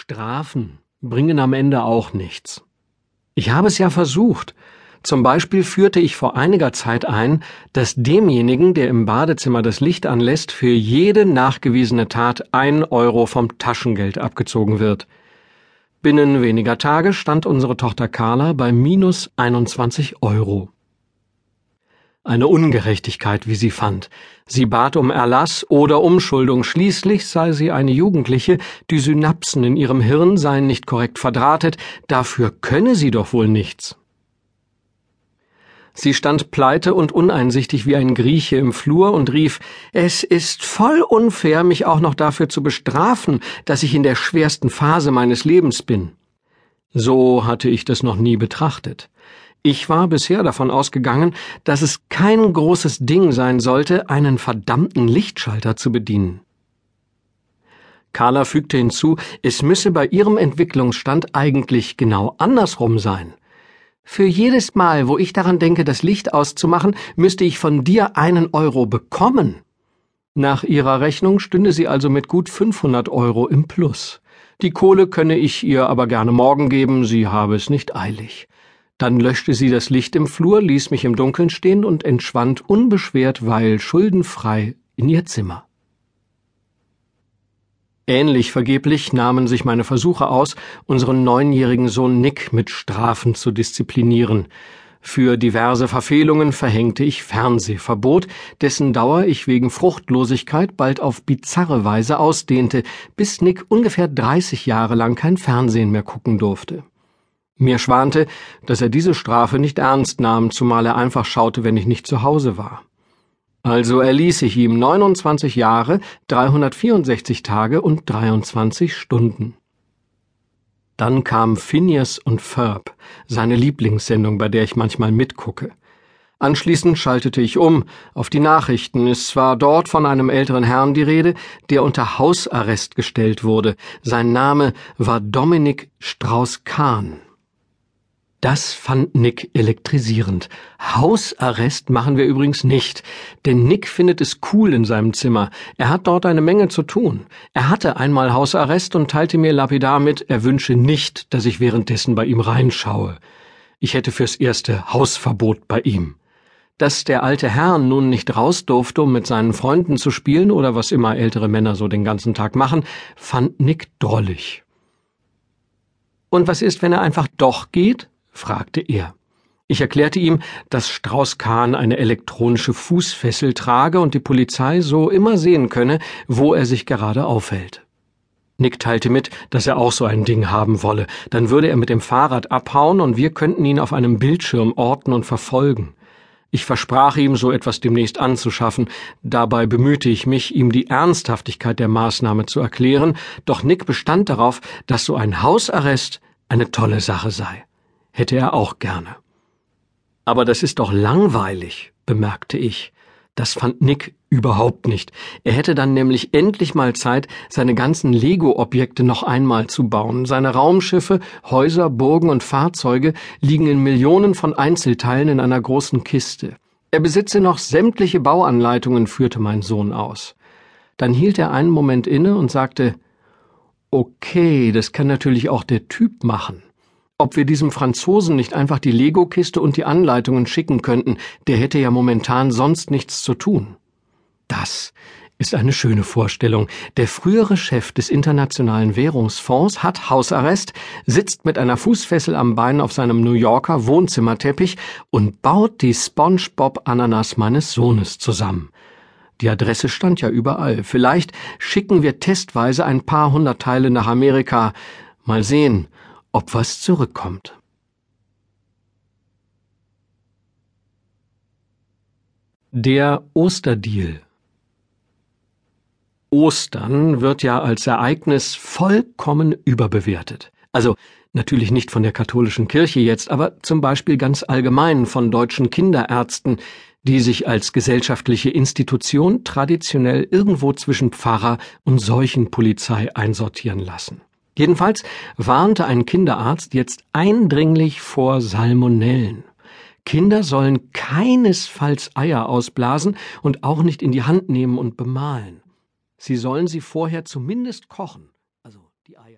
Strafen bringen am Ende auch nichts. Ich habe es ja versucht. Zum Beispiel führte ich vor einiger Zeit ein, dass demjenigen, der im Badezimmer das Licht anlässt, für jede nachgewiesene Tat ein Euro vom Taschengeld abgezogen wird. Binnen weniger Tage stand unsere Tochter Carla bei minus 21 Euro. Eine Ungerechtigkeit, wie sie fand. Sie bat um Erlass oder Umschuldung. Schließlich sei sie eine Jugendliche, die Synapsen in ihrem Hirn seien nicht korrekt verdrahtet, dafür könne sie doch wohl nichts. Sie stand pleite und uneinsichtig wie ein Grieche im Flur und rief Es ist voll unfair, mich auch noch dafür zu bestrafen, dass ich in der schwersten Phase meines Lebens bin. So hatte ich das noch nie betrachtet. Ich war bisher davon ausgegangen, dass es kein großes Ding sein sollte, einen verdammten Lichtschalter zu bedienen. Carla fügte hinzu, es müsse bei ihrem Entwicklungsstand eigentlich genau andersrum sein. Für jedes Mal, wo ich daran denke, das Licht auszumachen, müsste ich von dir einen Euro bekommen. Nach ihrer Rechnung stünde sie also mit gut 500 Euro im Plus. Die Kohle könne ich ihr aber gerne morgen geben, sie habe es nicht eilig. Dann löschte sie das Licht im Flur, ließ mich im Dunkeln stehen und entschwand unbeschwert, weil schuldenfrei, in ihr Zimmer. Ähnlich vergeblich nahmen sich meine Versuche aus, unseren neunjährigen Sohn Nick mit Strafen zu disziplinieren. Für diverse Verfehlungen verhängte ich Fernsehverbot, dessen Dauer ich wegen Fruchtlosigkeit bald auf bizarre Weise ausdehnte, bis Nick ungefähr 30 Jahre lang kein Fernsehen mehr gucken durfte. Mir schwante, dass er diese Strafe nicht ernst nahm, zumal er einfach schaute, wenn ich nicht zu Hause war. Also erließ ich ihm 29 Jahre, 364 Tage und 23 Stunden. Dann kam Phineas und Ferb, seine Lieblingssendung, bei der ich manchmal mitgucke. Anschließend schaltete ich um auf die Nachrichten. Es war dort von einem älteren Herrn die Rede, der unter Hausarrest gestellt wurde. Sein Name war Dominik Strauß-Kahn. Das fand Nick elektrisierend. Hausarrest machen wir übrigens nicht, denn Nick findet es cool in seinem Zimmer. Er hat dort eine Menge zu tun. Er hatte einmal Hausarrest und teilte mir lapidar mit, er wünsche nicht, dass ich währenddessen bei ihm reinschaue. Ich hätte fürs erste Hausverbot bei ihm. Dass der alte Herr nun nicht raus durfte, um mit seinen Freunden zu spielen oder was immer ältere Männer so den ganzen Tag machen, fand Nick drollig. Und was ist, wenn er einfach doch geht? Fragte er. Ich erklärte ihm, dass Strauß-Kahn eine elektronische Fußfessel trage und die Polizei so immer sehen könne, wo er sich gerade aufhält. Nick teilte mit, dass er auch so ein Ding haben wolle, dann würde er mit dem Fahrrad abhauen und wir könnten ihn auf einem Bildschirm orten und verfolgen. Ich versprach ihm, so etwas demnächst anzuschaffen, dabei bemühte ich mich, ihm die Ernsthaftigkeit der Maßnahme zu erklären, doch Nick bestand darauf, dass so ein Hausarrest eine tolle Sache sei hätte er auch gerne. Aber das ist doch langweilig, bemerkte ich. Das fand Nick überhaupt nicht. Er hätte dann nämlich endlich mal Zeit, seine ganzen Lego-Objekte noch einmal zu bauen. Seine Raumschiffe, Häuser, Burgen und Fahrzeuge liegen in Millionen von Einzelteilen in einer großen Kiste. Er besitze noch sämtliche Bauanleitungen, führte mein Sohn aus. Dann hielt er einen Moment inne und sagte, Okay, das kann natürlich auch der Typ machen. Ob wir diesem Franzosen nicht einfach die Lego-Kiste und die Anleitungen schicken könnten, der hätte ja momentan sonst nichts zu tun. Das ist eine schöne Vorstellung. Der frühere Chef des Internationalen Währungsfonds hat Hausarrest, sitzt mit einer Fußfessel am Bein auf seinem New Yorker Wohnzimmerteppich und baut die SpongeBob-Ananas meines Sohnes zusammen. Die Adresse stand ja überall. Vielleicht schicken wir testweise ein paar hundert Teile nach Amerika. Mal sehen, ob was zurückkommt. Der Osterdeal Ostern wird ja als Ereignis vollkommen überbewertet. Also natürlich nicht von der katholischen Kirche jetzt, aber zum Beispiel ganz allgemein von deutschen Kinderärzten, die sich als gesellschaftliche Institution traditionell irgendwo zwischen Pfarrer und Seuchenpolizei einsortieren lassen. Jedenfalls warnte ein Kinderarzt jetzt eindringlich vor Salmonellen. Kinder sollen keinesfalls Eier ausblasen und auch nicht in die Hand nehmen und bemalen. Sie sollen sie vorher zumindest kochen, also die Eier.